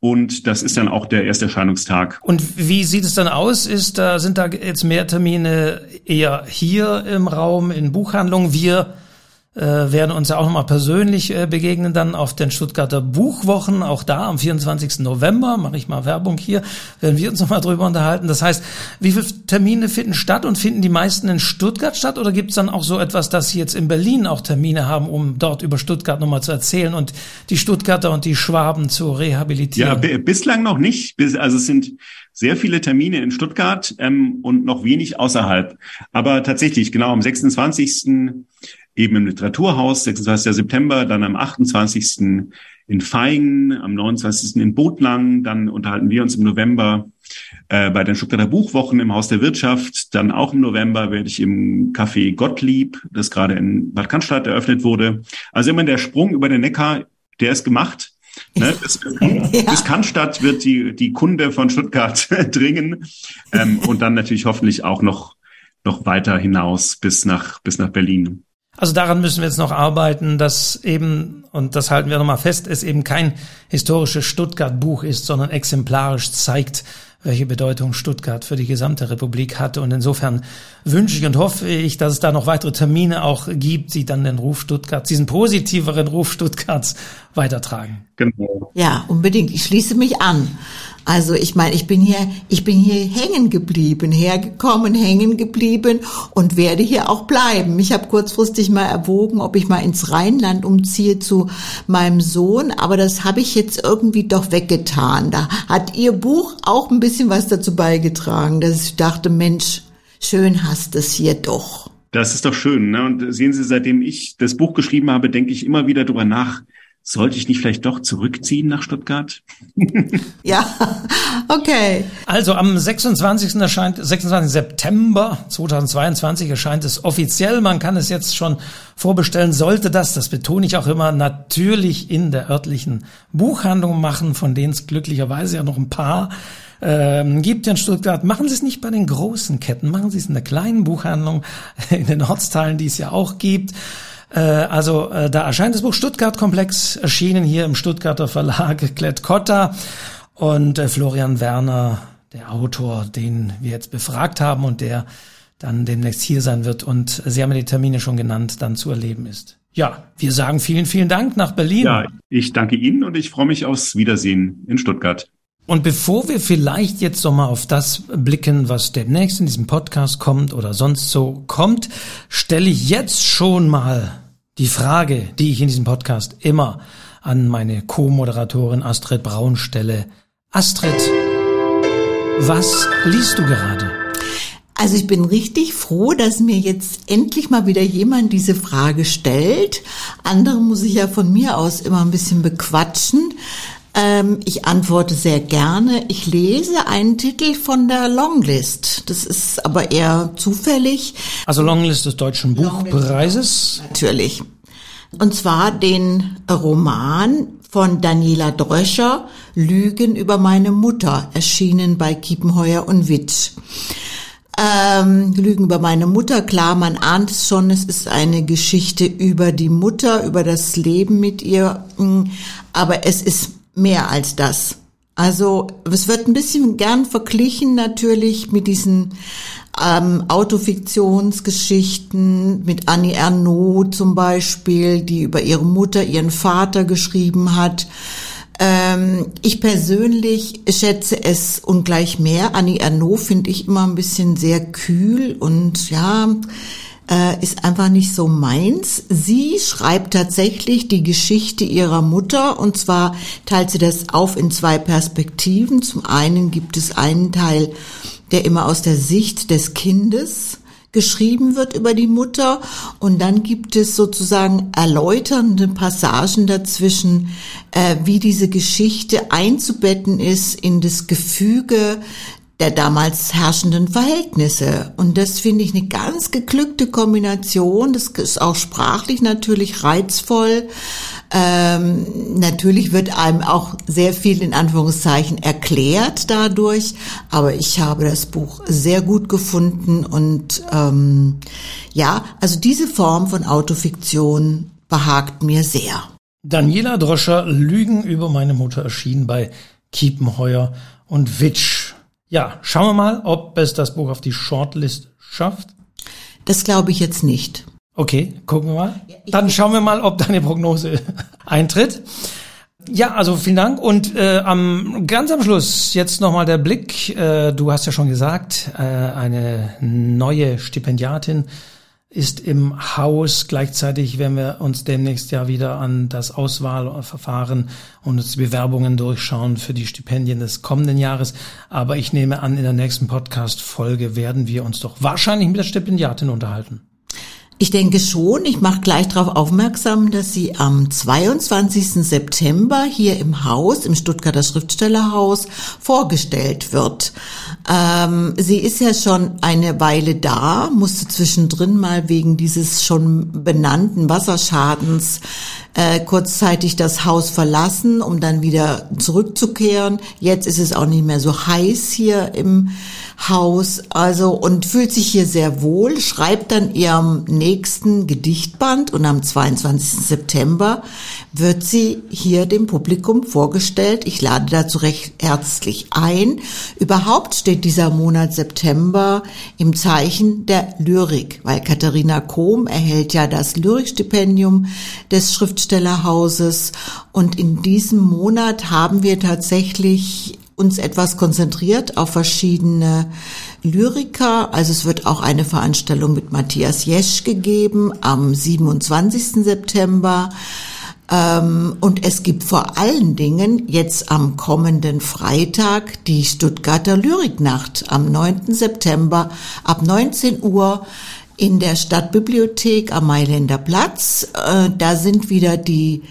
Und das ist dann auch der erste Erscheinungstag. Und wie sieht es dann aus? Ist da, sind da jetzt mehr Termine eher hier im Raum in Buchhandlungen? Wir äh, werden uns ja auch nochmal persönlich äh, begegnen dann auf den Stuttgarter Buchwochen, auch da am 24. November, mache ich mal Werbung hier, werden wir uns nochmal drüber unterhalten. Das heißt, wie viele Termine finden statt und finden die meisten in Stuttgart statt oder gibt es dann auch so etwas, dass Sie jetzt in Berlin auch Termine haben, um dort über Stuttgart nochmal zu erzählen und die Stuttgarter und die Schwaben zu rehabilitieren? Ja, bislang noch nicht. Also es sind sehr viele Termine in Stuttgart ähm, und noch wenig außerhalb. Aber tatsächlich, genau, am 26 eben im Literaturhaus, 26. September, dann am 28. in Feigen, am 29. in Botlang, dann unterhalten wir uns im November äh, bei den Stuttgarter Buchwochen im Haus der Wirtschaft, dann auch im November werde ich im Café Gottlieb, das gerade in Bad Cannstatt eröffnet wurde. Also immer der Sprung über den Neckar, der ist gemacht. Ne? *laughs* Bis, ja. bis Cannstatt wird die, die Kunde von Stuttgart *laughs* dringen ähm, und dann natürlich hoffentlich auch noch, noch weiter hinaus bis nach, bis nach Berlin. Also daran müssen wir jetzt noch arbeiten, dass eben, und das halten wir nochmal fest, es eben kein historisches Stuttgart-Buch ist, sondern exemplarisch zeigt, welche Bedeutung Stuttgart für die gesamte Republik hatte. Und insofern wünsche ich und hoffe ich, dass es da noch weitere Termine auch gibt, die dann den Ruf Stuttgarts, diesen positiveren Ruf Stuttgarts weitertragen. Genau. Ja, unbedingt. Ich schließe mich an. Also ich meine, ich bin hier, ich bin hier hängen geblieben, hergekommen, hängen geblieben und werde hier auch bleiben. Ich habe kurzfristig mal erwogen, ob ich mal ins Rheinland umziehe zu meinem Sohn, aber das habe ich jetzt irgendwie doch weggetan. Da hat Ihr Buch auch ein bisschen was dazu beigetragen, dass ich dachte, Mensch, schön hast es hier doch. Das ist doch schön. Ne? Und sehen Sie, seitdem ich das Buch geschrieben habe, denke ich immer wieder drüber nach, sollte ich nicht vielleicht doch zurückziehen nach Stuttgart? *laughs* ja, okay. Also am 26. erscheint, 26. September 2022 erscheint es offiziell. Man kann es jetzt schon vorbestellen. Sollte das, das betone ich auch immer, natürlich in der örtlichen Buchhandlung machen, von denen es glücklicherweise ja noch ein paar ähm, gibt in Stuttgart. Machen Sie es nicht bei den großen Ketten, machen Sie es in der kleinen Buchhandlung, *laughs* in den Ortsteilen, die es ja auch gibt. Äh, also äh, da erscheint das Buch Stuttgart Komplex, erschienen hier im Stuttgarter Verlag *laughs* Klett-Cotta und äh, Florian Werner, der Autor, den wir jetzt befragt haben und der dann demnächst hier sein wird und Sie haben die Termine schon genannt, dann zu erleben ist. Ja, wir sagen vielen, vielen Dank nach Berlin. Ja, ich danke Ihnen und ich freue mich aufs Wiedersehen in Stuttgart. Und bevor wir vielleicht jetzt nochmal auf das blicken, was demnächst in diesem Podcast kommt oder sonst so kommt, stelle ich jetzt schon mal die Frage, die ich in diesem Podcast immer an meine Co-Moderatorin Astrid Braun stelle. Astrid, was liest du gerade? Also ich bin richtig froh, dass mir jetzt endlich mal wieder jemand diese Frage stellt. Andere muss ich ja von mir aus immer ein bisschen bequatschen. Ähm, ich antworte sehr gerne. Ich lese einen Titel von der Longlist. Das ist aber eher zufällig. Also Longlist des Deutschen Buchpreises? Natürlich. Und zwar den Roman von Daniela Dröscher, Lügen über meine Mutter, erschienen bei Kiepenheuer und Witsch. Ähm, Lügen über meine Mutter, klar, man ahnt es schon, es ist eine Geschichte über die Mutter, über das Leben mit ihr, mm, aber es ist mehr als das. Also es wird ein bisschen gern verglichen natürlich mit diesen ähm, Autofiktionsgeschichten, mit Annie Ernaux zum Beispiel, die über ihre Mutter, ihren Vater geschrieben hat. Ähm, ich persönlich schätze es ungleich mehr. Annie Ernaux finde ich immer ein bisschen sehr kühl und ja, äh, ist einfach nicht so meins. Sie schreibt tatsächlich die Geschichte ihrer Mutter und zwar teilt sie das auf in zwei Perspektiven. Zum einen gibt es einen Teil, der immer aus der Sicht des Kindes geschrieben wird über die Mutter und dann gibt es sozusagen erläuternde Passagen dazwischen, äh, wie diese Geschichte einzubetten ist in das Gefüge der damals herrschenden Verhältnisse. Und das finde ich eine ganz geglückte Kombination. Das ist auch sprachlich natürlich reizvoll. Ähm, natürlich wird einem auch sehr viel in Anführungszeichen erklärt dadurch, aber ich habe das Buch sehr gut gefunden und ähm, ja, also diese Form von Autofiktion behagt mir sehr. Daniela Droscher, Lügen über meine Mutter erschien bei Kiepenheuer und Witsch. Ja, schauen wir mal, ob es das Buch auf die Shortlist schafft. Das glaube ich jetzt nicht. Okay, gucken wir mal. Dann schauen wir mal, ob deine Prognose *laughs* eintritt. Ja, also vielen Dank. Und äh, am ganz am Schluss jetzt nochmal der Blick. Äh, du hast ja schon gesagt, äh, eine neue Stipendiatin ist im Haus. Gleichzeitig werden wir uns demnächst ja wieder an das Auswahlverfahren und uns Bewerbungen durchschauen für die Stipendien des kommenden Jahres. Aber ich nehme an, in der nächsten Podcast-Folge werden wir uns doch wahrscheinlich mit der Stipendiatin unterhalten. Ich denke schon. Ich mache gleich darauf aufmerksam, dass sie am 22. September hier im Haus, im Stuttgarter Schriftstellerhaus, vorgestellt wird. Ähm, sie ist ja schon eine Weile da, musste zwischendrin mal wegen dieses schon benannten Wasserschadens äh, kurzzeitig das Haus verlassen, um dann wieder zurückzukehren. Jetzt ist es auch nicht mehr so heiß hier im Haus, also und fühlt sich hier sehr wohl, schreibt dann ihrem nächsten Gedichtband und am 22. September wird sie hier dem Publikum vorgestellt. Ich lade dazu recht herzlich ein. Überhaupt steht dieser Monat September im Zeichen der Lyrik, weil Katharina Kohm erhält ja das Lyrikstipendium des Schriftstellerhauses und in diesem Monat haben wir tatsächlich uns etwas konzentriert auf verschiedene Lyriker. Also es wird auch eine Veranstaltung mit Matthias Jesch gegeben am 27. September. Ähm, und es gibt vor allen Dingen jetzt am kommenden Freitag die Stuttgarter Lyriknacht am 9. September ab 19 Uhr in der Stadtbibliothek am Mailänder Platz. Äh, da sind wieder die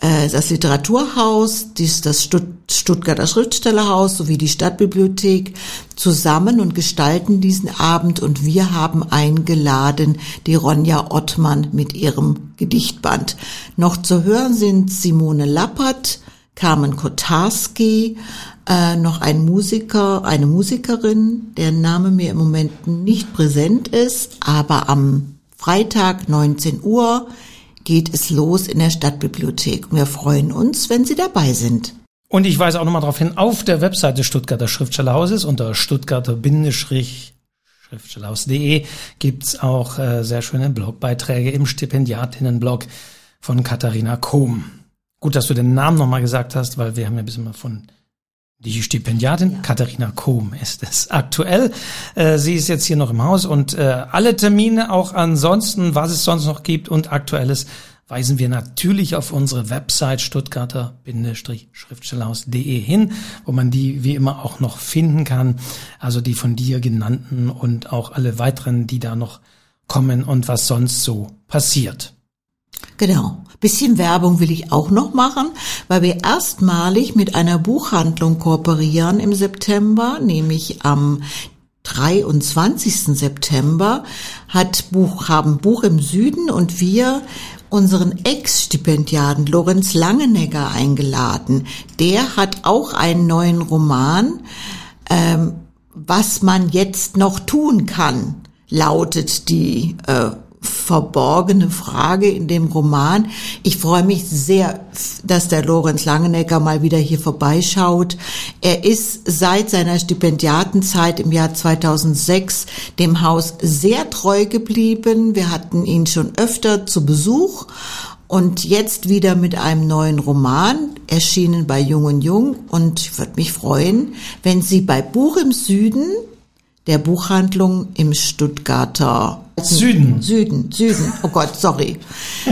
das Literaturhaus, das Stuttgarter Schriftstellerhaus sowie die Stadtbibliothek zusammen und gestalten diesen Abend und wir haben eingeladen die Ronja Ottmann mit ihrem Gedichtband. Noch zu hören sind Simone Lappert, Carmen Kotarski, äh, noch ein Musiker, eine Musikerin, deren Name mir im Moment nicht präsent ist, aber am Freitag 19 Uhr geht es los in der Stadtbibliothek. Wir freuen uns, wenn Sie dabei sind. Und ich weise auch nochmal darauf hin, auf der Webseite des Stuttgarter Schriftstellerhauses unter stuttgarter-schriftstellerhaus.de gibt's auch äh, sehr schöne Blogbeiträge im Stipendiatinnenblog von Katharina Kohm. Gut, dass du den Namen nochmal gesagt hast, weil wir haben ja ein bisschen mal von die Stipendiatin ja. Katharina Kohm ist es aktuell. Äh, sie ist jetzt hier noch im Haus und äh, alle Termine, auch ansonsten, was es sonst noch gibt und aktuelles, weisen wir natürlich auf unsere Website stuttgarter-schriftstellerhaus.de hin, wo man die wie immer auch noch finden kann. Also die von dir genannten und auch alle weiteren, die da noch kommen und was sonst so passiert. Genau. Bisschen Werbung will ich auch noch machen, weil wir erstmalig mit einer Buchhandlung kooperieren im September, nämlich am 23. September hat Buch, haben Buch im Süden und wir unseren Ex-Stipendiaten Lorenz Langenegger eingeladen. Der hat auch einen neuen Roman, ähm, was man jetzt noch tun kann, lautet die äh, verborgene Frage in dem Roman. Ich freue mich sehr, dass der Lorenz Langenegger mal wieder hier vorbeischaut. Er ist seit seiner Stipendiatenzeit im Jahr 2006 dem Haus sehr treu geblieben. Wir hatten ihn schon öfter zu Besuch und jetzt wieder mit einem neuen Roman, erschienen bei Jung und Jung. Und ich würde mich freuen, wenn Sie bei Buch im Süden, der Buchhandlung im Stuttgarter Süden. Süden, Süden. Oh Gott, sorry.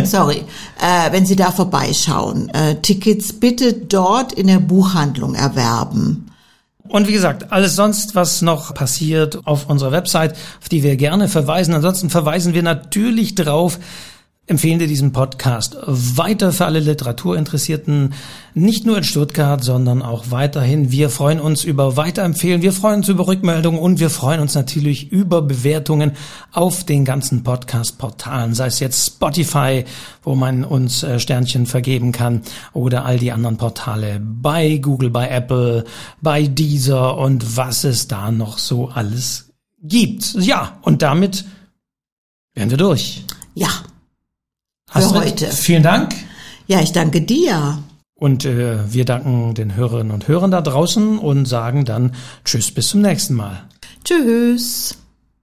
Sorry. Äh, wenn Sie da vorbeischauen. Äh, Tickets bitte dort in der Buchhandlung erwerben. Und wie gesagt, alles sonst, was noch passiert auf unserer Website, auf die wir gerne verweisen. Ansonsten verweisen wir natürlich drauf, empfehlen dir diesen Podcast weiter für alle Literaturinteressierten, nicht nur in Stuttgart, sondern auch weiterhin. Wir freuen uns über Weiterempfehlen, wir freuen uns über Rückmeldungen und wir freuen uns natürlich über Bewertungen auf den ganzen Podcast-Portalen, sei es jetzt Spotify, wo man uns äh, Sternchen vergeben kann, oder all die anderen Portale bei Google, bei Apple, bei Deezer und was es da noch so alles gibt. Ja, und damit wären wir durch. Ja. Astrid, für heute. Vielen Dank. Ja, ich danke dir. Und äh, wir danken den Hörerinnen und Hörern da draußen und sagen dann Tschüss bis zum nächsten Mal. Tschüss.